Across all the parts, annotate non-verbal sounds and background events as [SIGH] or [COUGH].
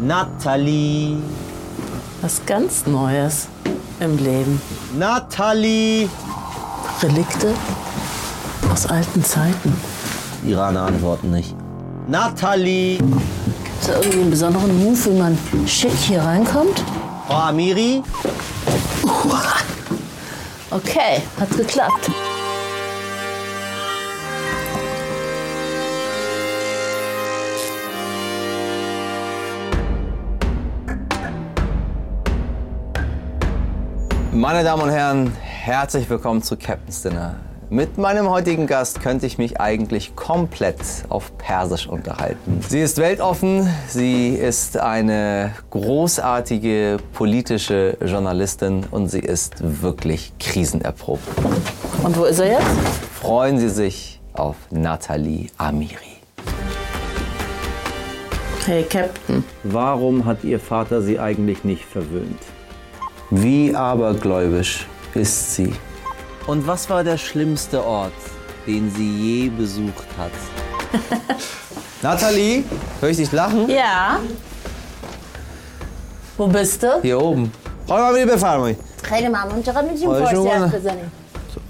Natalie. Was ganz Neues im Leben. Natalie. Relikte aus alten Zeiten. Iraner antworten nicht. Natalie. Gibt es da irgendwie einen besonderen Move, wie man schick hier reinkommt? Frau Amiri. Okay, hat geklappt. Meine Damen und Herren, herzlich willkommen zu Captain's Dinner. Mit meinem heutigen Gast könnte ich mich eigentlich komplett auf Persisch unterhalten. Sie ist weltoffen, sie ist eine großartige politische Journalistin und sie ist wirklich krisenerprobt. Und wo ist er jetzt? Freuen Sie sich auf Nathalie Amiri. Hey, Captain. Warum hat Ihr Vater Sie eigentlich nicht verwöhnt? Wie abergläubisch ist sie? Und was war der schlimmste Ort, den sie je besucht hat? [LAUGHS] Nathalie, höre ich dich lachen? Ja. Wo bist du? Hier oben. خانم امیر بفرمایید خیلی ممنون چقدر میتونیم خواهش فارسی می‌کنم. حرف بزنیم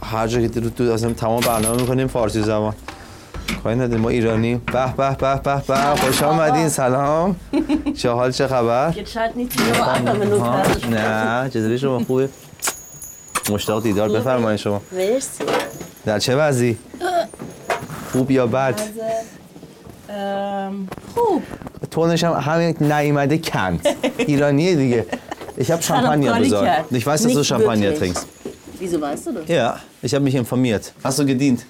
هر جا که تو تو اصلا تمام برنامه میکنیم فارسی زبان پایین ندیم ما ایرانی. به به به به به. خوش آمدین. سلام. چه حال چه خبر نه جزبی شما خوبه مشتاق دیدار. بفرمایید شما. مرسی. در چه وضعی؟ خوب یا بد؟ خوب. تونش هم همین نایمده کند. ایرانیه دیگه. یکم شامپانیا بذار. نکفاست تو شامپانیا ترینکس Wieso weißt du das? Ja, ich habe mich informiert. Hast du gedient?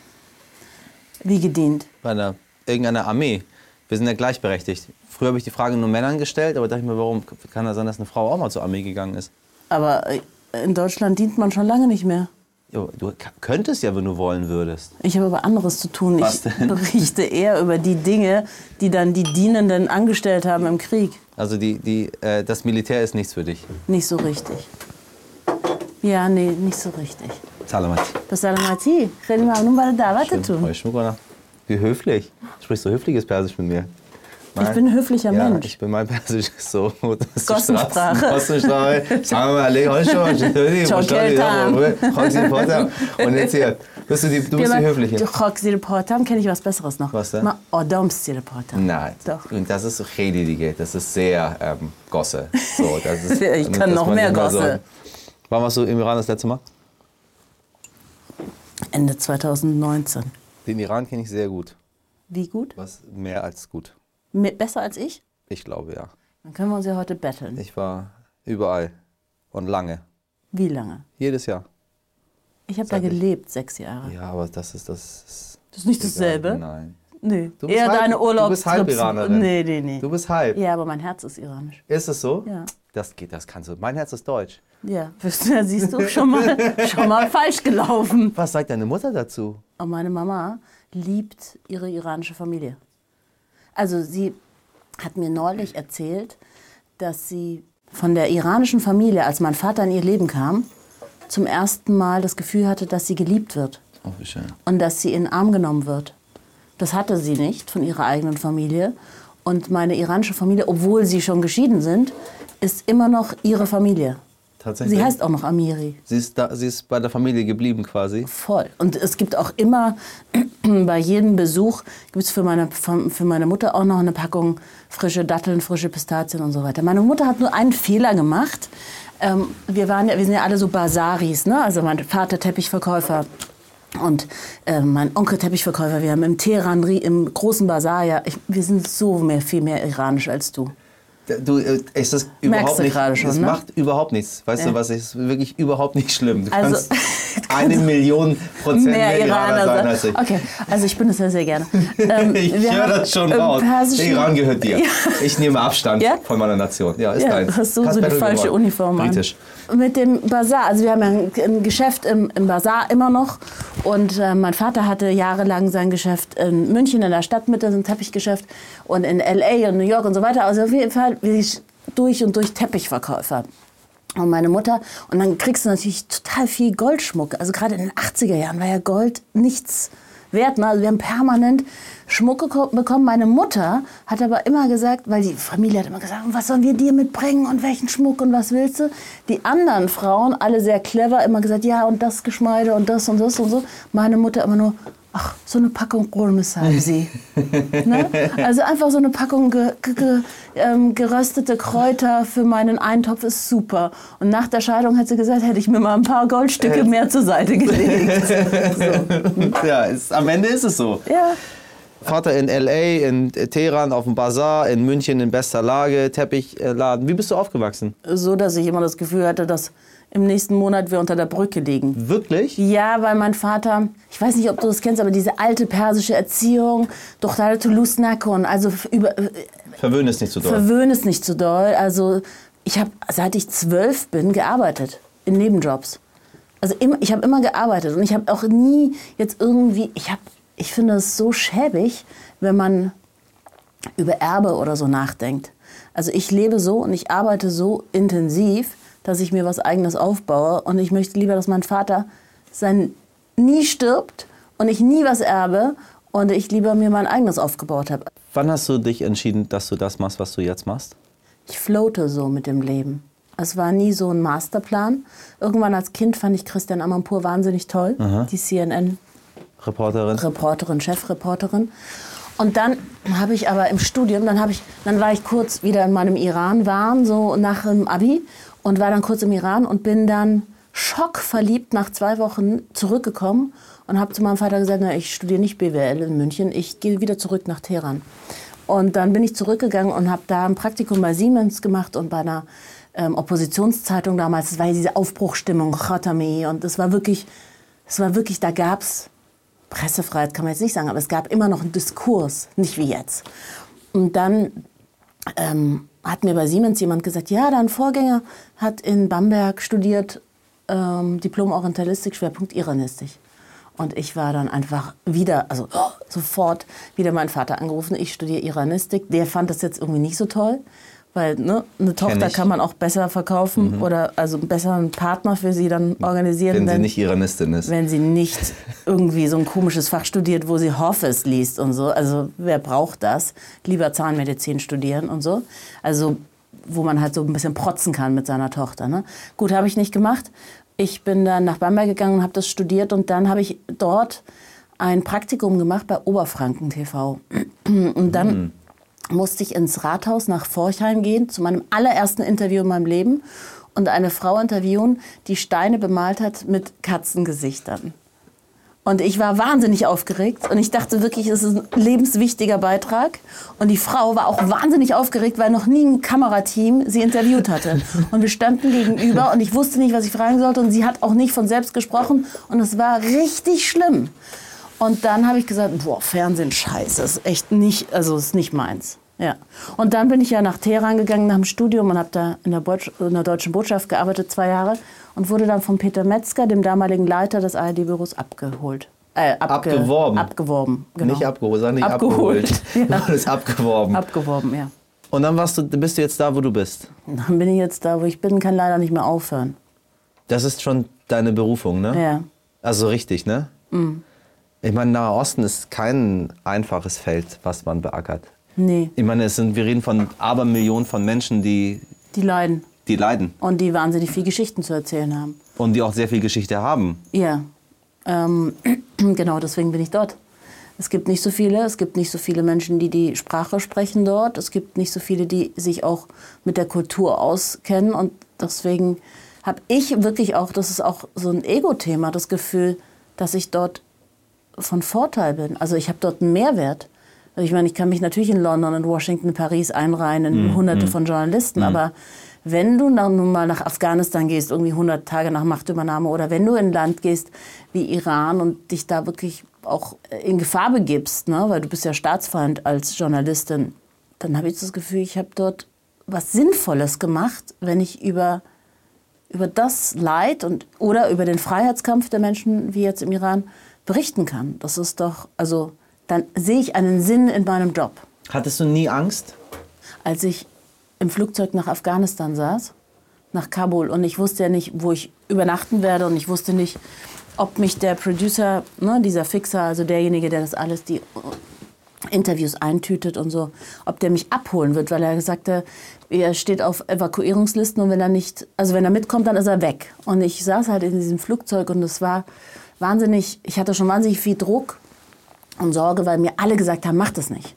Wie gedient. bei einer, irgendeiner Armee. Wir sind ja gleichberechtigt. Früher habe ich die Frage nur Männern gestellt, aber dachte ich mir, warum kann das sein, dass eine Frau auch mal zur Armee gegangen ist? Aber äh, in Deutschland dient man schon lange nicht mehr. Jo, du könntest ja, wenn du wollen würdest. Ich habe aber anderes zu tun. Was ich denn? berichte eher über die Dinge, die dann die Dienenden angestellt haben im Krieg. Also die, die, äh, das Militär ist nichts für dich. Nicht so richtig. Ja, nee, nicht so richtig. Salamat. بسلامتی خیلی ممنون برای دعوتتون Freu ich mich, oder? Wie höflich. Du sprichst so höfliches Persisch mit mir. Ich bin ein höflicher ja, Mensch. ich bin mein Persisch [LAUGHS] ist so. dass die Gossensprache. Straßen- Gossensprache. Sagen wir mal, leg heute schon mal. چطوری؟ چون خوشحالی؟ کلتم. خاکی پاتم. Und jetzt hier. Bist du die, du bist die höfliche? خاک زیر پاتم kenne ich was besseres noch. Was denn? من آدم زیر پاتم. Nein, Doch. und das ist so Chedidige, das ist sehr ähm, Gosse. So, das ist, Ich [LAUGHS] kann dass noch man mehr immer Gosse. Wann warst du im Iran das letzte Mal? Ende 2019. Den Iran kenne ich sehr gut. Wie gut? Was mehr als gut. Me- Besser als ich? Ich glaube ja. Dann können wir uns ja heute betteln. Ich war überall und lange. Wie lange? Jedes Jahr. Ich habe da Sag ich. gelebt, sechs Jahre. Ja, aber das ist das. Ist Das ist nicht egal. dasselbe? Nein. Nee. Du bist Eher halb- deine du Urlaubs. bist halb Iranerin. Nee, nee, nee. Du bist halb. Ja, aber mein Herz ist iranisch. Ist es so? Ja. Das geht, das kannst du. Mein Herz ist deutsch. Ja, ja siehst du, schon mal, [LAUGHS] schon mal falsch gelaufen. Was sagt deine Mutter dazu? Und meine Mama liebt ihre iranische Familie. Also sie hat mir neulich erzählt, dass sie von der iranischen Familie, als mein Vater in ihr Leben kam, zum ersten Mal das Gefühl hatte, dass sie geliebt wird Oh, wie schön. und dass sie in den Arm genommen wird. Das hatte sie nicht von ihrer eigenen Familie. Und meine iranische Familie, obwohl sie schon geschieden sind, ist immer noch ihre Familie. Tatsächlich. Sie heißt auch noch Amiri. Sie ist, da, sie ist bei der Familie geblieben quasi. Voll. Und es gibt auch immer, [CLEARS THROAT] bei jedem Besuch, gibt es für meine, für meine Mutter auch noch eine Packung frische Datteln, frische Pistazien und so weiter. Meine Mutter hat nur einen Fehler gemacht. Ähm, wir, waren ja, wir sind ja alle so Basaris, ne? also mein Vater Teppichverkäufer und äh, mein Onkel Teppichverkäufer. Wir haben im Teheran, Ri- im großen Bazar, ja, ich, wir sind so mehr, viel mehr iranisch als du. Du, äh, ist Merkst überhaupt du nicht, gerade schon, es ne? macht überhaupt nichts. Weißt Ja. du was, es ist wirklich überhaupt nicht schlimm. Du Also- kannst [LAUGHS] eine Million Prozent mehr, Iraner sein als ich. Okay, also ich bin es ja sehr gerne. [LAUGHS] Ähm, Ich höre das schon raus. Der Iran gehört dir. Ja. Ich nehme Abstand Ja? von meiner Nation. Ja, ist Ja, deins. hast du so die falsche geworden. Uniform an. Britisch. Mit dem Bazar, also wir haben ja ein, ein Geschäft im, im Bazar immer noch und äh, mein Vater hatte jahrelang sein Geschäft in München in der Stadtmitte, so ein Teppichgeschäft und in L.A. und New York und so weiter. Also auf jeden Fall durch und durch Teppichverkäufer. Und meine Mutter, und dann kriegst du natürlich total viel Goldschmuck. Also gerade in den 80er Jahren war ja Gold nichts wert. Ne? Also wir haben permanent Schmuck bekommen. Meine Mutter hat aber immer gesagt, weil die Familie hat immer gesagt, was sollen wir dir mitbringen und welchen Schmuck und was willst du? Die anderen Frauen, alle sehr clever, immer gesagt, ja und das Geschmeide und das und das und so. Meine Mutter immer nur, ach, so eine Packung Rolmes [LAUGHS] haben sie. ne? Also einfach so eine Packung ge ge ge ähm, geröstete Kräuter für meinen Eintopf ist super. Und nach der Scheidung hat sie gesagt, hätte ich mir mal ein paar Goldstücke mehr zur Seite gelegt. [LAUGHS] so. Ja, ist, am Ende ist es so. Ja. Vater in L.A., in Teheran auf dem Bazar, in München in bester Lage, Teppichladen. Wie bist du aufgewachsen? So, dass ich immer das Gefühl hatte, dass im nächsten Monat wir unter der Brücke liegen. Wirklich? Ja, weil mein Vater, ich weiß nicht, ob du das kennst, aber diese alte persische Erziehung, doch da Toulouse Nakon, also über, Verwöhnen ist nicht so doll. verwöhn es nicht zu doll. Also ich habe, seit ich zwölf bin, gearbeitet in Nebenjobs. Also immer, ich habe immer gearbeitet und ich habe auch nie jetzt irgendwie, ich habe, ich finde es so schäbig, wenn man über Erbe oder so nachdenkt. Also ich lebe so und ich arbeite so intensiv, dass ich mir was eigenes aufbaue und ich möchte lieber, dass mein Vater sein nie stirbt und ich nie was erbe und ich lieber mir mein eigenes aufgebaut habe. Wann hast du dich entschieden, dass du das machst, was du jetzt machst? Ich floate so mit dem Leben. Es war nie so ein Masterplan. Irgendwann als Kind fand ich Christian Amanpour wahnsinnig toll, die CNN-Reporterin, Reporterin? Chefreporterin. Und dann habe ich aber im Studium, dann, ich, dann war ich kurz wieder in meinem Iran-Wahn, so nach dem Abi, und war dann kurz im Iran und bin dann schockverliebt nach zwei Wochen zurückgekommen und habe zu meinem Vater gesagt, na, ich studiere nicht BWL in München, ich gehe wieder zurück nach Teheran. Und dann bin ich zurückgegangen und habe da ein Praktikum bei Siemens gemacht und bei einer ähm, Oppositionszeitung damals. Das war ja diese Aufbruchstimmung, Khatami. Und das war wirklich, es war wirklich, da gab es Pressefreiheit, kann man jetzt nicht sagen, aber es gab immer noch einen Diskurs, nicht wie jetzt. Und dann ähm, hat mir bei Siemens jemand gesagt, ja, dein Vorgänger hat in Bamberg studiert, ähm, Diplom Orientalistik, Schwerpunkt Iranistik. Und ich war dann einfach wieder, also oh, sofort wieder meinen Vater angerufen, ich studiere Iranistik. Der fand das jetzt irgendwie nicht so toll, weil ne, eine Tochter kann man auch besser verkaufen oder also besser einen Partner für sie dann organisieren. Wenn sie wenn- nicht Iranistin ist. wenn sie nicht irgendwie so ein komisches Fach studiert, wo sie Hoffes liest und so. Also wer braucht das? Lieber Zahnmedizin studieren und so. Also wo man halt so ein bisschen protzen kann mit seiner Tochter. Ne? Gut, habe ich nicht gemacht. Ich bin dann nach Bamberg gegangen und habe das studiert und dann habe ich dort ein Praktikum gemacht bei Oberfranken TV. Und dann musste ich ins Rathaus nach Forchheim gehen, zu meinem allerersten Interview in meinem Leben und eine Frau interviewen, die Steine bemalt hat mit Katzengesichtern. Und ich war wahnsinnig aufgeregt und ich dachte wirklich, es ist ein lebenswichtiger Beitrag. Und die Frau war auch wahnsinnig aufgeregt, weil noch nie ein Kamerateam sie interviewt hatte. Und wir standen gegenüber und ich wusste nicht, was ich fragen sollte und sie hat auch nicht von selbst gesprochen und es war richtig schlimm. Und dann habe ich gesagt, boah, Fernsehen, scheiße, ist echt nicht, also ist nicht meins. Ja. Und dann bin ich ja nach Teheran gegangen nach dem Studium und habe da in der, in der deutschen Botschaft gearbeitet, zwei Jahre. Und wurde dann von Peter Metzger, dem damaligen Leiter des ARD-Büros, abgeholt. Äh, abge Abgeworben. Abgeworben, genau. Nicht abgeholt, sondern nicht Abgeholt. abgeholt. [LAUGHS] Ja. [LAUGHS] Du wurdest abgeworben. Abgeworben, ja. Und dann warst du, bist du jetzt da, wo du bist. Dann bin ich jetzt da, wo ich bin, kann leider nicht mehr aufhören. Das ist schon deine Berufung, ne? Ja. Also richtig, ne? Ich meine, Nahe Osten ist kein einfaches Feld, was man beackert. Nee, Ich meine, es sind, wir reden von Abermillionen von Menschen, die, die leiden. die leiden Und die wahnsinnig viel Geschichten zu erzählen haben. und die auch sehr viel Geschichte haben. Ja, ähm, [CLEARS THROAT] genau deswegen bin ich dort. Es gibt nicht so viele, es gibt nicht so viele Menschen, die die Sprache sprechen dort. Es gibt nicht so viele, die sich auch mit der Kultur auskennen. Und deswegen habe ich wirklich auch, das ist auch so ein Ego-Thema, das Gefühl, dass ich dort von Vorteil bin. Also ich habe dort einen Mehrwert. Also ich meine, ich kann mich natürlich in London, in Washington, in Paris einreihen, in hunderte von Journalisten, aber wenn du dann nun mal nach Afghanistan gehst, irgendwie 100 Tage nach Machtübernahme, oder wenn du in ein Land gehst wie Iran und dich da wirklich auch in Gefahr begibst, ne, weil du bist ja Staatsfeind als Journalistin, dann habe ich das Gefühl, ich habe dort was Sinnvolles gemacht, wenn ich über über das Leid und oder über den Freiheitskampf der Menschen wie jetzt im Iran berichten kann. Das ist doch, also dann sehe ich einen Sinn in meinem Job. Hattest du nie Angst? Als ich im Flugzeug nach Afghanistan saß, nach Kabul. Und ich wusste ja nicht, wo ich übernachten werde. Und ich wusste nicht, ob mich der Producer, ne, dieser Fixer, also derjenige, der das alles, die Interviews eintütet und so, ob der mich abholen wird, weil er sagte, er steht auf Evakuierungslisten und wenn er nicht, also wenn er mitkommt, dann ist er weg. Und ich saß halt in diesem Flugzeug und es war wahnsinnig, ich hatte schon wahnsinnig viel Druck und Sorge, weil mir alle gesagt haben, mach das nicht.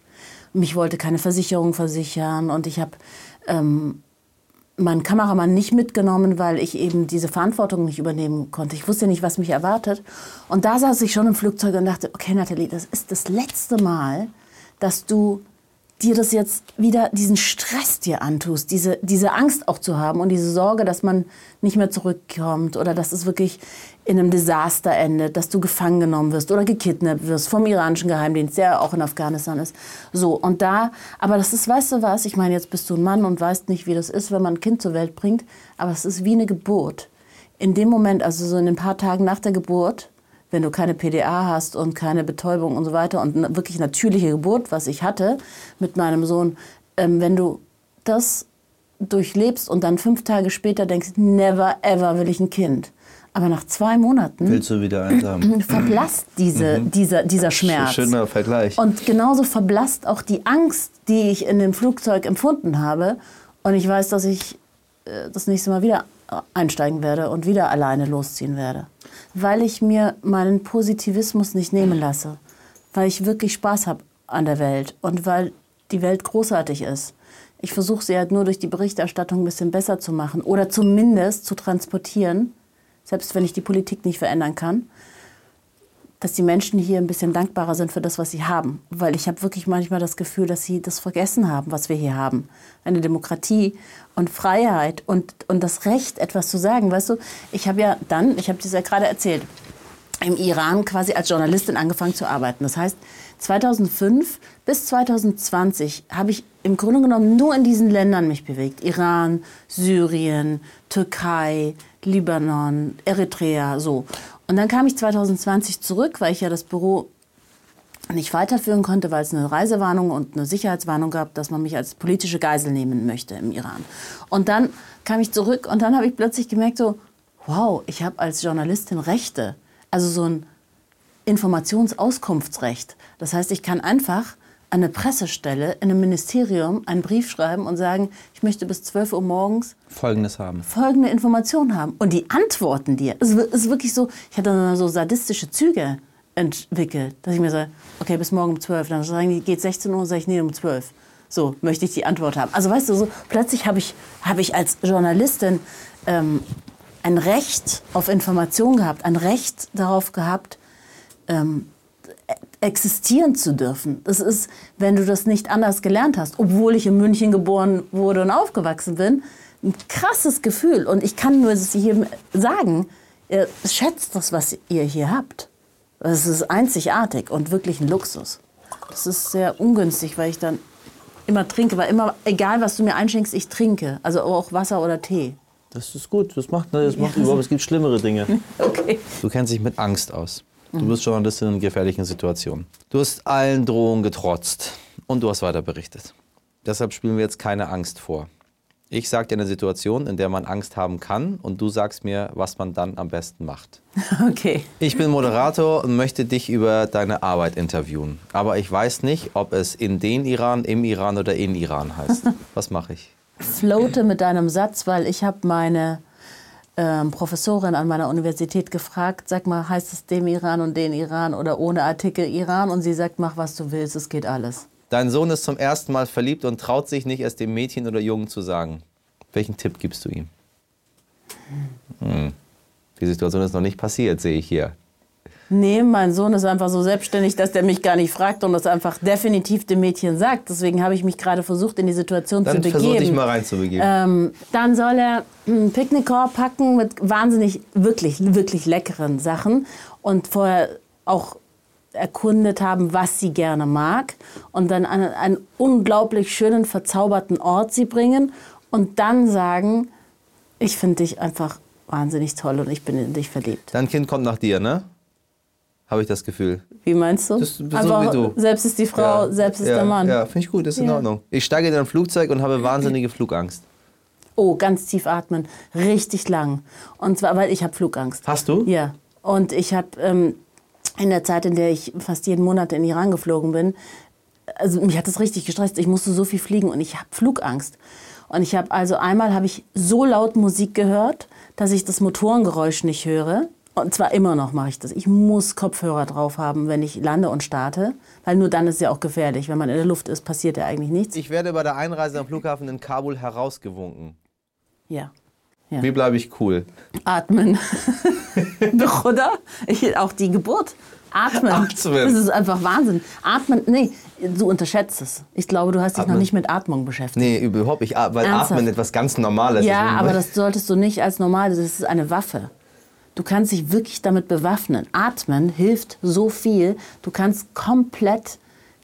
Mich wollte keine Versicherung versichern und ich habe ähm, meinen Kameramann nicht mitgenommen, weil ich eben diese Verantwortung nicht übernehmen konnte. Ich wusste nicht, was mich erwartet. Und da saß ich schon im Flugzeug und dachte, okay, Nathalie, das ist das letzte Mal, dass du dir das jetzt wieder, diesen Stress dir antust, diese, diese Angst auch zu haben und diese Sorge, dass man nicht mehr zurückkommt oder dass es wirklich in einem Desaster endet, dass du gefangen genommen wirst oder gekidnappt wirst vom iranischen Geheimdienst, der auch in Afghanistan ist. So, und da, aber das ist, weißt du was, ich meine, jetzt bist du ein Mann und weißt nicht, wie das ist, wenn man ein Kind zur Welt bringt, aber es ist wie eine Geburt. In dem Moment, also so in ein paar Tagen nach der Geburt, wenn du keine PDA hast und keine Betäubung und so weiter und eine wirklich natürliche Geburt, was ich hatte mit meinem Sohn, ähm, wenn du das durchlebst und dann fünf Tage später denkst, never ever will ich ein Kind. Aber nach zwei Monaten Willst du wieder eins haben? [CLEARS THROAT] verblasst diese, dieser, dieser Schmerz. Schöner Vergleich. Und genauso verblasst auch die Angst, die ich in dem Flugzeug empfunden habe. Und ich weiß, dass ich äh, das nächste Mal wieder einsteigen werde und wieder alleine losziehen werde. Weil ich mir meinen Positivismus nicht nehmen lasse. Weil ich wirklich Spaß habe an der Welt und weil die Welt großartig ist. Ich versuche sie halt nur durch die Berichterstattung ein bisschen besser zu machen oder zumindest zu transportieren, selbst wenn ich die Politik nicht verändern kann, dass die Menschen hier ein bisschen dankbarer sind für das, was sie haben. Weil ich habe wirklich manchmal das Gefühl, dass sie das vergessen haben, was wir hier haben. Eine Demokratie und Freiheit und, und das Recht, etwas zu sagen. Weißt du, ich habe ja dann, ich habe das ja gerade erzählt, im Iran quasi als Journalistin angefangen zu arbeiten. Das heißt, 2005 bis 2020 habe ich im Grunde genommen nur in diesen Ländern mich bewegt. Iran, Syrien, Türkei, Libanon, Eritrea, so. Und dann kam ich 2020 zurück, weil ich ja das Büro nicht weiterführen konnte, weil es eine Reisewarnung und eine Sicherheitswarnung gab, dass man mich als politische Geisel nehmen möchte im Iran. Und dann kam ich zurück und dann habe ich plötzlich gemerkt, so, wow, ich habe als Journalistin Rechte. Also so ein Informationsauskunftsrecht. Das heißt, ich kann einfach an eine Pressestelle in einem Ministerium einen Brief schreiben und sagen, ich möchte bis 12 Uhr morgens Folgendes haben. folgende Informationen haben. Und die antworten dir. Es ist wirklich so, ich hatte dann so sadistische Züge entwickelt, dass ich mir sage, okay, bis morgen um 12. Dann sagen die, geht 16 Uhr, sage ich, nee, um 12. So, möchte ich die Antwort haben. Also weißt du, so plötzlich habe ich, hab ich als Journalistin ähm, ein Recht auf Information gehabt, ein Recht darauf gehabt, ähm, existieren zu dürfen. Das ist, wenn du das nicht anders gelernt hast, obwohl ich in München geboren wurde und aufgewachsen bin, ein krasses Gefühl. Und ich kann nur jedem sagen, ihr schätzt das, was ihr hier habt. Das ist einzigartig und wirklich ein Luxus. Das ist sehr ungünstig, weil ich dann immer trinke, weil immer, egal was du mir einschenkst, ich trinke. Also auch Wasser oder Tee. Das ist gut. Das macht, das macht überhaupt, es gibt schlimmere Dinge. [LAUGHS] Okay. Du kennst dich mit Angst aus. Du bist Journalistin in gefährlichen Situationen. Du hast allen Drohungen getrotzt und du hast weiter berichtet. Deshalb spielen wir jetzt keine Angst vor. Ich sage dir eine Situation, in der man Angst haben kann und du sagst mir, was man dann am besten macht. [LAUGHS] Okay. Ich bin Moderator und möchte dich über deine Arbeit interviewen. Aber ich weiß nicht, ob es in den Iran, im Iran oder in Iran heißt. [LAUGHS] Was mache ich? Floate mit deinem Satz, weil ich habe meine ähm, Professorin an meiner Universität gefragt, sag mal, heißt es dem Iran und den Iran oder ohne Artikel Iran? Und sie sagt, mach was du willst, es geht alles. Dein Sohn ist zum ersten Mal verliebt und traut sich nicht, es dem Mädchen oder Jungen zu sagen. Welchen Tipp gibst du ihm? Hm. Die Situation ist noch nicht passiert, sehe ich hier. Nee, mein Sohn ist einfach so selbstständig, dass der mich gar nicht fragt und das einfach definitiv dem Mädchen sagt. Deswegen habe ich mich gerade versucht, in die Situation Dann zu begeben. versuch dich mal reinzubegeben. Ähm, dann soll er einen Picknickkorb packen mit wahnsinnig, wirklich, wirklich leckeren Sachen und vorher auch erkundet haben, was sie gerne mag und dann an einen unglaublich schönen, verzauberten Ort sie bringen und dann sagen, ich finde dich einfach wahnsinnig toll und ich bin in dich verliebt. Dein Kind kommt nach dir, ne? Habe ich das Gefühl. Wie meinst du? Das- so Einfach, wie du. Selbst ist die Frau, selbst ist ja, der Mann. Ja, finde ich gut, ist in Ja. Ordnung. Ich steige in ein Flugzeug und habe wahnsinnige Flugangst. Oh, ganz tief atmen, richtig lang. Und zwar, weil ich habe Flugangst. Hast du? Ja. Und ich habe ähm, in der Zeit, in der ich fast jeden Monat in Iran geflogen bin, also mich hat das richtig gestresst. Ich musste so viel fliegen und ich habe Flugangst. Und ich habe also einmal habe ich so laut Musik gehört, dass ich das Motorengeräusch nicht höre. Und zwar immer noch mache ich das. Ich muss Kopfhörer drauf haben, wenn ich lande und starte, weil nur dann ist es ja auch gefährlich. Wenn man in der Luft ist, passiert ja eigentlich nichts. Ich werde bei der Einreise am Flughafen in Kabul herausgewunken. Ja. Ja. Wie bleibe ich cool? Atmen. [LAUGHS] Doch, oder? Ich, auch die Geburt. Atmen. Atmen. Das ist einfach Wahnsinn. Atmen, nee, du unterschätzt es. Ich glaube, du hast dich Atmen. noch nicht mit Atmung beschäftigt. Nee, überhaupt nicht. Weil Ernsthaft? Atmen etwas ganz Normales Ja, ist. aber das solltest du nicht als normal, das ist eine Waffe. Du kannst dich wirklich damit bewaffnen. Atmen hilft so viel. Du kannst komplett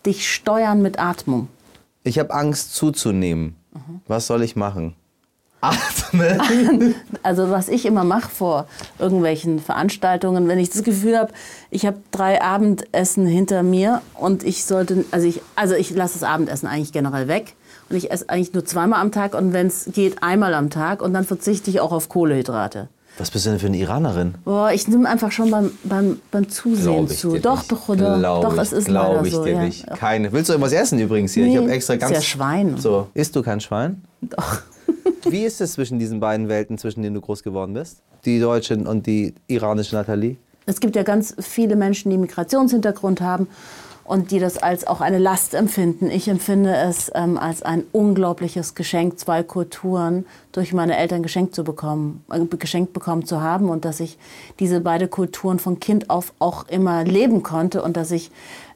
dich steuern mit Atmung. Ich habe Angst zuzunehmen. Mhm. Was soll ich machen? [LAUGHS] Atmen. Also was ich immer mache vor irgendwelchen Veranstaltungen, wenn ich das Gefühl habe, ich habe drei Abendessen hinter mir und ich sollte, also ich, also ich lasse das Abendessen eigentlich generell weg und ich esse eigentlich nur zweimal am Tag und wenn es geht einmal am Tag und dann verzichte ich auch auf Kohlehydrate. Was bist du denn für eine Iranerin? Boah, ich nehme einfach schon beim, beim, beim Zusehen ich zu. Doch, nicht. doch, oder? Glaub doch, ich, es ist leider ich so. dir ja. nicht. Keine. Willst du irgendwas essen übrigens hier? ich Nee, habe extra ist ganz. ja Schwein. So, isst du kein Schwein? Doch. [LAUGHS] Wie ist es zwischen diesen beiden Welten, zwischen denen du groß geworden bist? Die deutsche und die iranische Nathalie? Es gibt ja ganz viele Menschen, die Migrationshintergrund haben und die das als auch eine Last empfinden. Ich empfinde es ähm, als ein unglaubliches Geschenk, zwei Kulturen durch meine Eltern geschenkt zu bekommen, äh, geschenkt bekommen zu haben und dass ich diese beiden Kulturen von Kind auf auch immer leben konnte und dass ich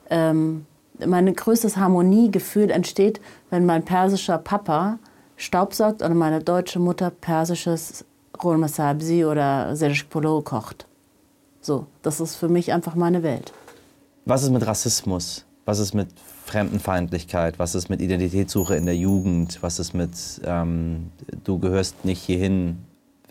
ähm, mein größtes Harmoniegefühl entsteht, wenn mein persischer Papa staubsaugt und meine deutsche Mutter persisches Rol Masabzi oder Serge Polo kocht. So, das ist für mich einfach meine Welt. Was ist mit Rassismus? Was ist mit Fremdenfeindlichkeit? Was ist mit Identitätssuche in der Jugend? Was ist mit, ähm, du gehörst nicht hierhin?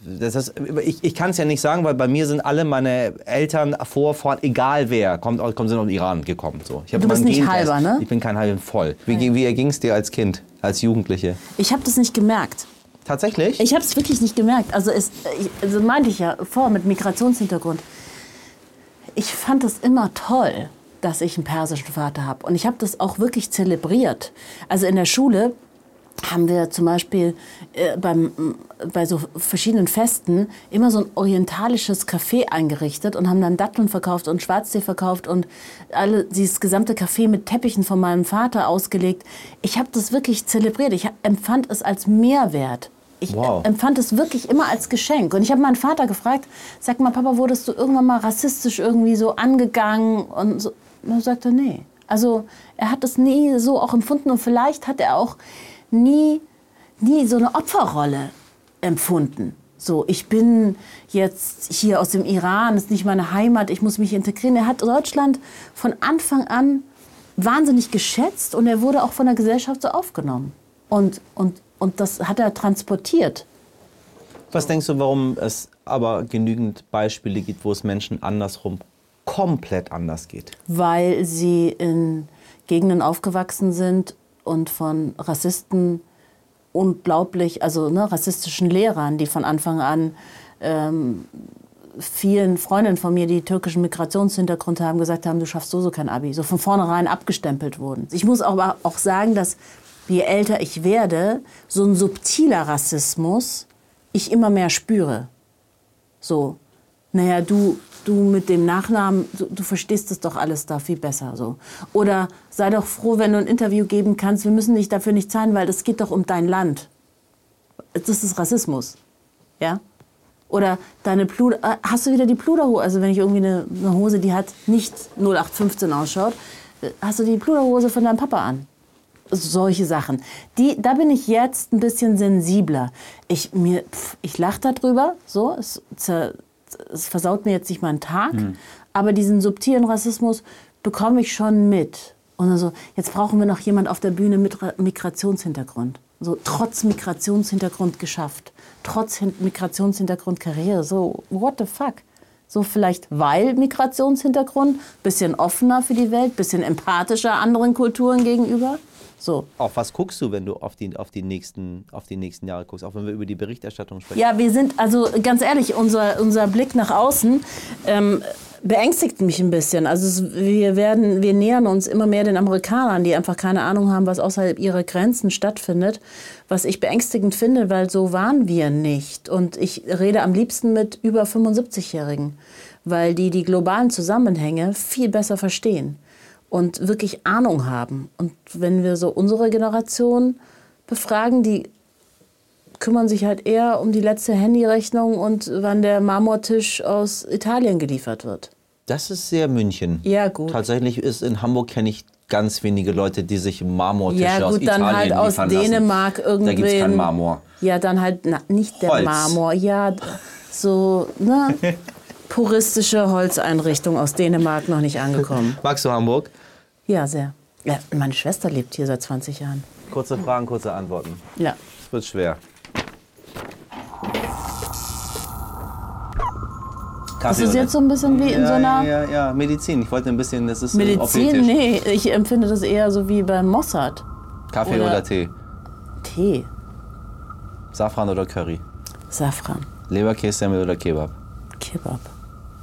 Das ist, ich ich kann es ja nicht sagen, weil bei mir sind alle meine Eltern, Vorfahren, egal wer, kommt, aus- kommt sind aus dem Iran gekommen. So. Ich Du bist nicht Gentest. halber, ne? Ich bin kein halber, voll. Wie, wie erging es dir als Kind, als Jugendliche? Ich habe das nicht gemerkt. Tatsächlich? Ich habe es wirklich nicht gemerkt. Also, es, also meinte ich ja vor mit Migrationshintergrund. Ich fand es immer toll, dass ich einen persischen Vater habe. Und ich habe das auch wirklich zelebriert. Also in der Schule haben wir zum Beispiel äh, beim, bei so verschiedenen Festen immer so ein orientalisches Café eingerichtet und haben dann Datteln verkauft und Schwarztee verkauft und alle, dieses gesamte Café mit Teppichen von meinem Vater ausgelegt. Ich habe das wirklich zelebriert. Ich empfand es als Mehrwert. Ich Wow. äh, empfand es wirklich immer als Geschenk. Und ich habe meinen Vater gefragt, sag mal, Papa, wurdest du irgendwann mal rassistisch irgendwie so angegangen? Und so. Dann sagt er, nee. Also er hat es nie so auch empfunden und vielleicht hat er auch nie, nie so eine Opferrolle empfunden. So, ich bin jetzt hier aus dem Iran, ist nicht meine Heimat, ich muss mich integrieren. Er hat Deutschland von Anfang an wahnsinnig geschätzt und er wurde auch von der Gesellschaft so aufgenommen. Und, und, und das hat er transportiert. Was denkst du, warum es aber genügend Beispiele gibt, wo es Menschen andersrum komplett anders geht? weil sie in Gegenden aufgewachsen sind und von Rassisten unglaublich, also ne, rassistischen Lehrern, die von Anfang an ähm, vielen Freundinnen von mir, die türkischen Migrationshintergrund haben, gesagt haben, du schaffst so so kein Abi, so von vornherein abgestempelt wurden. Ich muss aber auch sagen, dass je älter ich werde, so ein subtiler Rassismus ich immer mehr spüre. So, naja, du, du mit dem Nachnamen, du, du verstehst es doch alles da viel besser. So. Oder sei doch froh, wenn du ein Interview geben kannst. Wir müssen dich dafür nicht zahlen, weil das geht doch um dein Land. Das ist Rassismus. Ja? Oder deine Pluder, äh, hast du wieder die Pluderhose? Also wenn ich irgendwie eine, eine Hose, die hat nicht 0815 ausschaut, äh, hast du die Pluderhose von deinem Papa an? solche Sachen. Die, da bin ich jetzt ein bisschen sensibler. Ich, mir, pf, ich lache darüber, so, es, zer, es versaut mir jetzt nicht meinen Tag, aber diesen subtilen Rassismus bekomme ich schon mit. Und also, jetzt brauchen wir noch jemand auf der Bühne mit Ra- Migrationshintergrund. So, trotz Migrationshintergrund geschafft. Trotz Hin Migrationshintergrund Karriere. So, what the fuck? So vielleicht weil Migrationshintergrund, bisschen offener für die Welt, bisschen empathischer anderen Kulturen gegenüber. So. Auf was guckst du, wenn du auf die, auf, die nächsten, auf die nächsten Jahre guckst? Auch wenn wir über die Berichterstattung sprechen. Ja, wir sind, also ganz ehrlich, unser, unser Blick nach außen ähm, beängstigt mich ein bisschen. Also es, wir, werden, wir nähern uns immer mehr den Amerikanern, die einfach keine Ahnung haben, was außerhalb ihrer Grenzen stattfindet. Was ich beängstigend finde, weil so waren wir nicht. Und ich rede am liebsten mit über 75-Jährigen, weil die die globalen Zusammenhänge viel besser verstehen und wirklich Ahnung haben. Und wenn wir so unsere Generation befragen, die kümmern sich halt eher um die letzte Handyrechnung und wann der Marmortisch aus Italien geliefert wird. Das ist sehr München. Ja, gut. Tatsächlich ist in Hamburg kenne ich ganz wenige Leute, die sich Marmortische Ja, aus gut, Italien dann halt aus liefern lassen. Dänemark Da gibt es keinen Marmor. Ja, dann halt na, nicht der Holz. Marmor. Ja, so, ne? [LAUGHS] Puristische Holzeinrichtung aus Dänemark noch nicht angekommen. [LAUGHS] Magst du Hamburg? Ja, sehr. Ja, meine Schwester lebt hier seit 20 Jahren. Kurze Fragen, kurze Antworten. Ja. Es wird schwer. Das ist jetzt so ein bisschen wie in so einer ja, ja, ja, Medizin. Ich wollte ein bisschen, das ist Medizin. Nee, ich empfinde das eher so wie beim Mossad. Kaffee Oder- oder, Tee? Tee, Safran oder Curry? Safran, Leberkässemmel oder Kebab? Kebab.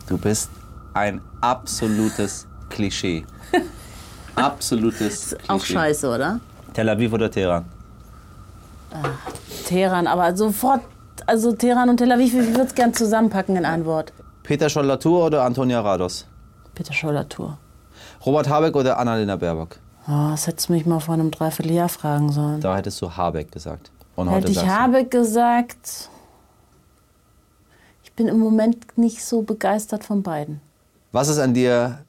Du bist ein absolutes Klischee. [LAUGHS] Absolutes Klischee. Auch scheiße, oder? Tel Aviv oder Teheran? Teheran, aber sofort, also Teheran und Tel Aviv, ich würde es gern zusammenpacken in ein Wort. Peter Scholl-Latour oder Antonia Rados? Bitte Scholler-Tour. Robert Habeck oder Annalena Baerbock? Oh, das hättest du mich mal vor einem Dreivierteljahr fragen sollen. Da hättest du Habeck gesagt. Und heute Hätte ich Habeck gesagt, bin im Moment nicht so begeistert von beiden. Was ist an dir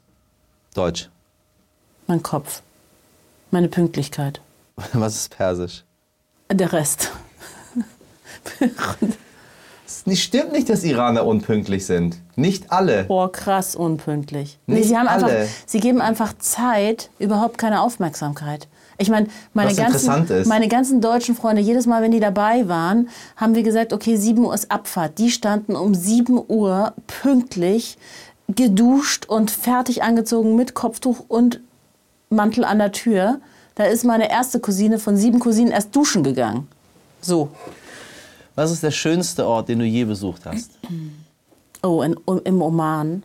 deutsch? Mein Kopf, meine Pünktlichkeit, [LAUGHS] Was ist persisch? der Rest. [LAUGHS] Es stimmt nicht, dass Iraner unpünktlich sind. Nicht alle. Boah, krass unpünktlich. Nee, Nicht sie, haben einfach, alle. sie geben einfach Zeit, überhaupt keine Aufmerksamkeit. Ich meine, meine Was ganzen, meine ganzen deutschen Freunde, jedes Mal, wenn die dabei waren, haben wir gesagt, okay, 7 Uhr ist Abfahrt. Die standen um 7 Uhr pünktlich, geduscht und fertig angezogen mit Kopftuch und Mantel an der Tür. Da ist meine erste Cousine von sieben Cousinen erst duschen gegangen. So. Was ist der schönste Ort, den du je besucht hast? Oh, in, im Oman,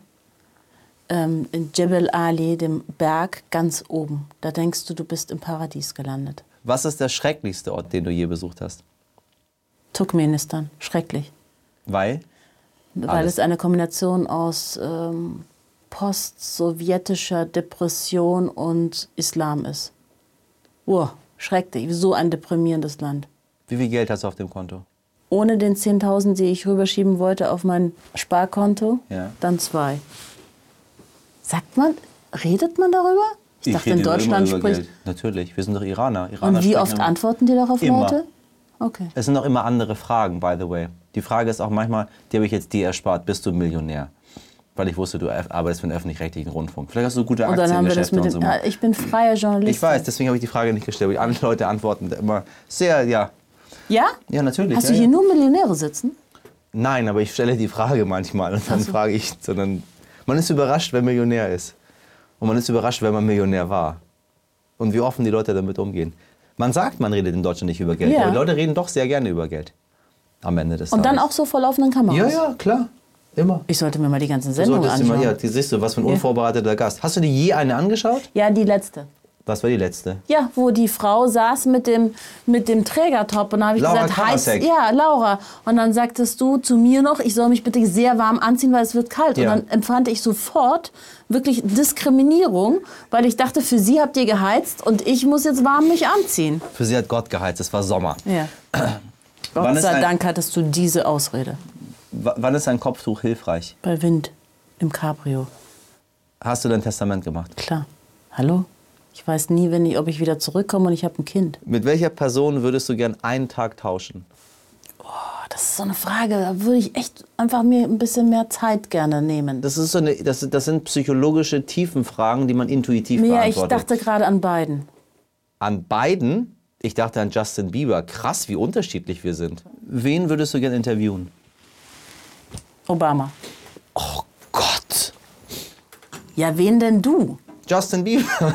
ähm, in Jebel Ali, dem Berg ganz oben. Da denkst du, du bist im Paradies gelandet. Was ist der schrecklichste Ort, den du je besucht hast? Turkmenistan, schrecklich. Weil? Weil Alles. es eine Kombination aus ähm, post-sowjetischer Depression und Islam ist. Oh, schrecklich. So ein deprimierendes Land. Wie viel Geld hast du auf dem Konto? Ohne den 10.000, die ich rüberschieben wollte auf mein Sparkonto, Ja. dann zwei. Sagt man, redet man darüber? Ich, dachte, in Deutschland spricht. Geld. Natürlich, wir sind doch Iraner. Iraner Und wie oft immer- antworten die darauf Immer. Leute? Okay. Es sind auch immer andere Fragen, by the way. Die Frage ist auch manchmal, die habe ich jetzt dir erspart, bist du Millionär? Weil ich wusste, du arbeitest für den öffentlich-rechtlichen Rundfunk. Vielleicht hast du gute Und dann haben wir das Aktiengeschäfte mit und dem. so. Ja, ich bin freier Journalist. Ich weiß, deswegen habe ich die Frage nicht gestellt. anderen Leute antworten immer sehr, ja. Ja? Ja, natürlich. Hast ja, du hier ja. nur Millionäre sitzen? Nein, aber ich stelle die Frage manchmal und dann frage ich, sondern man ist überrascht, wer Millionär ist. Und man ist überrascht, wenn man Millionär war. Und wie offen die Leute damit umgehen. Man sagt, man redet in Deutschland nicht über Geld, Ja. aber die Leute reden doch sehr gerne über Geld. Am Ende des Und dann auch so vor laufenden Kameras? Ja, ja, klar. Immer. Ich sollte mir mal die ganzen Du Sendungen solltest immer, anschauen. ja, die siehst du, was für ein unvorbereiteter Gast. Hast du dir je eine angeschaut? Ja, die letzte. Was war die letzte? Ja, wo die Frau saß mit dem, mit dem Trägertop und da habe ich Laura gesagt, heiß, Karasek. ja, Laura. Und dann sagtest du zu mir noch, ich soll mich bitte sehr warm anziehen, weil es wird kalt. Ja. Und dann empfand ich sofort wirklich Diskriminierung, weil ich dachte, für sie habt ihr geheizt und ich muss jetzt warm mich anziehen. Für sie hat Gott geheizt, es war Sommer. Ja. [CLEARS THROAT] Gott sei Dank hattest du diese Ausrede. Wann ist ein Kopftuch hilfreich? Bei Wind im Cabrio. Hast du dein Testament gemacht? Klar. Hallo? Ich weiß nie, wenn ich, ob ich wieder zurückkomme und ich habe ein Kind. Mit welcher Person würdest du gern einen Tag tauschen? Oh, das ist so eine Frage. Da würde ich echt einfach mir ein bisschen mehr Zeit gerne nehmen. Das, ist so eine, das, das sind psychologische Tiefenfragen, die man intuitiv Ja, ich beantwortet. dachte gerade an beiden. an beiden? Ich dachte an Justin Bieber. Krass, wie unterschiedlich wir sind. Wen würdest du gern interviewen? Obama. Oh Gott. Ja, wen denn du? Justin Bieber. [LAUGHS]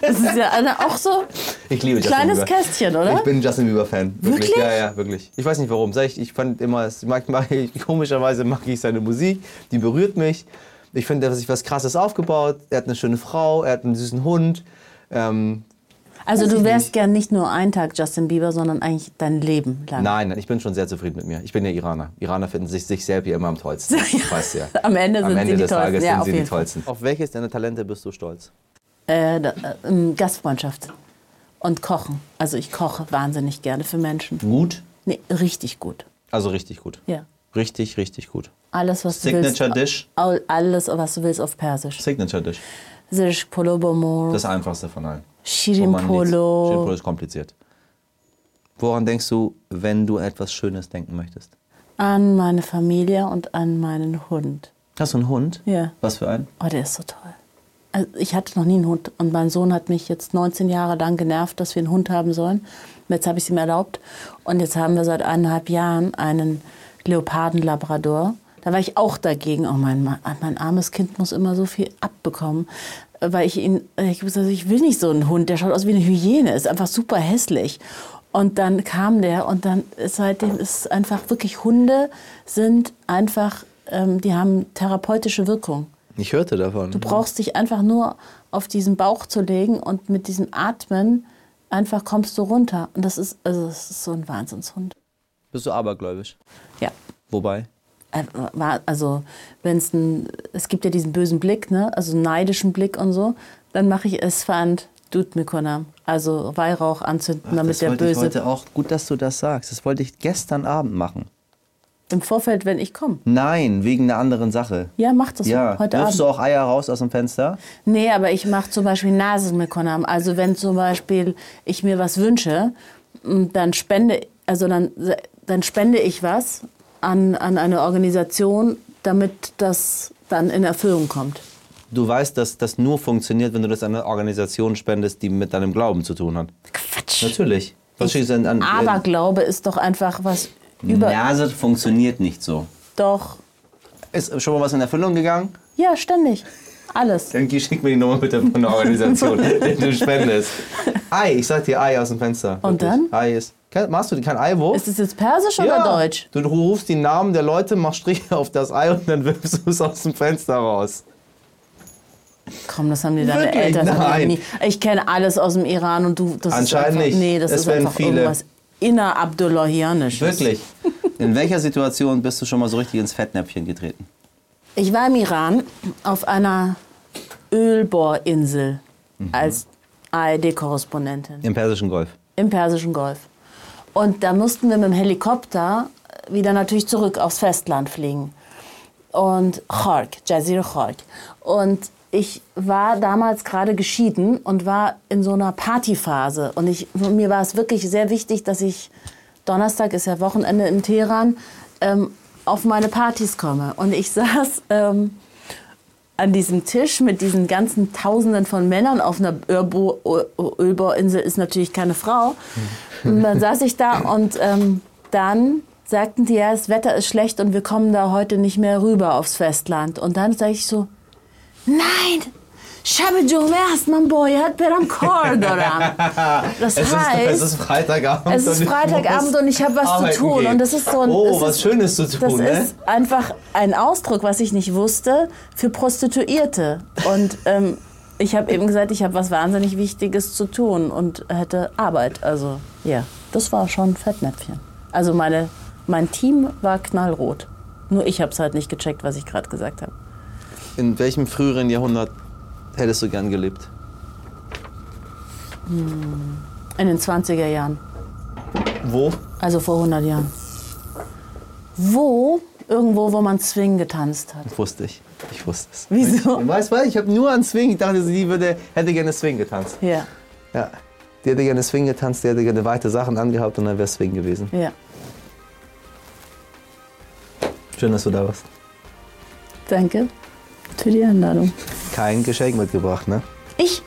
Das ist ja auch so Ich liebe Justin kleines Bieber. Kästchen, oder? Ich bin Justin Bieber-Fan. Wirklich? Ja, ja, wirklich. Ich weiß nicht warum. Ich, ich fand immer, mag, [LAUGHS] mag, komischerweise mag ich seine Musik, die berührt mich. Ich finde, er hat sich was Krasses aufgebaut. Er hat eine schöne Frau, er hat einen süßen Hund. Ähm, Also du wärst nicht. gern nicht nur einen Tag Justin Bieber, sondern eigentlich dein Leben lang. nein, nein, ich bin schon sehr zufrieden mit mir. Ich bin ja Iraner. Iraner finden sich, sich selbst ja immer am tollsten. [LAUGHS] Weißt du ja. Am Ende sind Am sie Ende die des Tollsten. Tages Ja, sind auf sie die. Tollsten. Auf welches deiner Talente bist du stolz? Äh, da, äh, ähm, Gastfreundschaft und Kochen. Also ich koche wahnsinnig gerne für Menschen. Gut? Nee, richtig gut. Also richtig gut. Ja. Richtig, richtig gut. Alles, was du Signature willst. Dish? All- Alles, was du willst auf Persisch. Signature Dish. Das einfachste von allen. Shirin Woran liegt's? Schön polo. Polo ist kompliziert. Woran denkst du, wenn du etwas Schönes denken möchtest? An meine Familie und an meinen Hund. Hast du einen Hund? Ja. Was für einen? Oh, der ist so toll. Also ich hatte noch nie einen Hund und mein Sohn hat mich jetzt 19 Jahre lang genervt, dass wir einen Hund haben sollen. Und jetzt habe ich es ihm erlaubt und jetzt haben wir seit eineinhalb Jahren einen Leoparden-Labrador. Da war ich auch dagegen. Oh, mein, mein armes Kind muss immer so viel abbekommen, weil ich ihn, ich, also ich will nicht so einen Hund, der schaut aus wie eine Hyäne, ist einfach super hässlich. Und dann kam der und dann seitdem ist einfach wirklich Hunde sind einfach, ähm, die haben therapeutische Wirkung. Ich hörte davon. Du brauchst dich einfach nur auf diesen Bauch zu legen und mit diesem Atmen einfach kommst du runter. Und das ist, also das ist so ein Wahnsinnshund. Bist du abergläubisch? Ja. Wobei? Äh, Also, wenn es ein, es gibt ja diesen bösen Blick, ne? also einen neidischen Blick und so, dann mache ich es fand, tut mir Konam. Also Weihrauch anzünden, damit der wollte ich Böse. heute auch. Gut, dass du das sagst. Das wollte ich gestern Abend machen. Im Vorfeld, wenn ich komme. Nein, wegen einer anderen Sache. Ja, mach das Ja, heute wirfst Abend. du auch Eier raus aus dem Fenster? Nee, aber ich mache zum Beispiel Nasenmekonam. Also wenn zum Beispiel ich mir was wünsche, dann spende, also dann, dann spende ich was an, an eine Organisation, damit das dann in Erfüllung kommt. Du weißt, dass das nur funktioniert, wenn du das an eine Organisation spendest, die mit deinem Glauben zu tun hat. Quatsch. Natürlich. Was steht denn an? Aberglaube ist doch einfach was über. Nase funktioniert nicht so. Doch. Ist schon mal was in Erfüllung gegangen? Ja, ständig. Alles. Dann schick mir die Nummer bitte von der Organisation, [LAUGHS] die du spendest. Ei, ich sag dir Ei aus dem Fenster. Und Wirklich. dann? Ei ist. Machst du kein Eiwurf? Ist es jetzt Persisch oder Deutsch? Du rufst die Namen der Leute, machst Striche auf das Ei und dann wirfst du es aus dem Fenster raus. Komm, das haben die deine Wirklich? Eltern das Nein. nie. Ich kenne alles aus dem Iran und du. Das Anscheinend ist einfach, nicht. Nee, das Es ist einfach viele. irgendwas innerabdullahianisches. Wirklich. [LAUGHS] In welcher Situation bist du schon mal so richtig ins Fettnäpfchen getreten? Ich war im Iran auf einer Ölbohrinsel als ARD-Korrespondentin Im Persischen Golf. im Persischen Golf. Und da mussten wir mit dem Helikopter wieder natürlich zurück aufs Festland fliegen. Und Khark, Jazir Khark. Und ich war damals gerade geschieden und war in so einer Partyphase. Und ich, mir war es wirklich sehr wichtig, dass ich, Donnerstag ist ja Wochenende in Teheran, ähm, auf meine Partys komme. Und ich saß ähm, an diesem Tisch mit diesen ganzen Tausenden von Männern auf einer Ölbohrinsel ist natürlich keine Frau. Und dann saß ich da und ähm, dann sagten die, ja, das Wetter ist schlecht und wir kommen da heute nicht mehr rüber aufs Festland. Und dann sage ich so, nein, Shabe Jume hast man boy, hat Peram Cordora. [LAUGHS] Das Es ist, heißt, es ist Freitagabend. es ist und ich Freitagabend und ich habe was zu tun. gehen. Und das ist so ein. Oh, es was ist, Schönes zu tun, Das ne? ist einfach ein Ausdruck, was ich nicht wusste, für Prostituierte. Und ähm, ich habe eben gesagt, ich habe was wahnsinnig Wichtiges zu tun und hätte Arbeit. Also, ja, das war schon ein Fettnäpfchen. Also, meine, mein Team war knallrot. Nur ich habe es halt nicht gecheckt, was ich gerade gesagt habe. In welchem früheren Jahrhundert hättest du gern gelebt? In den 20er Jahren. Wo? Also vor 100 Jahren. Wo? Irgendwo, wo man Swing getanzt hat. Wusste ich. Ich wusste es. Wieso? Weißt du, ich habe nur an Swing, ich dachte, sie würde, hätte gerne Swing getanzt. Ja, Ja. Die hätte gerne Swing getanzt, die hätte gerne weite Sachen angehabt und dann wäre Swing gewesen. ja. Schön, dass du da warst. Danke für die Einladung. Kein Geschenk mitgebracht, ne? Ich?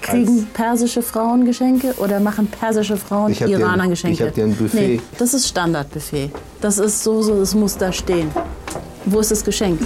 Kriegen persische Frauen Geschenke oder machen persische Frauen dir ein- Iraner Geschenke? ich hab dir ein Buffet. Nee, das ist Standardbuffet. Das ist so, so, das muss da stehen. Wo ist das Geschenk?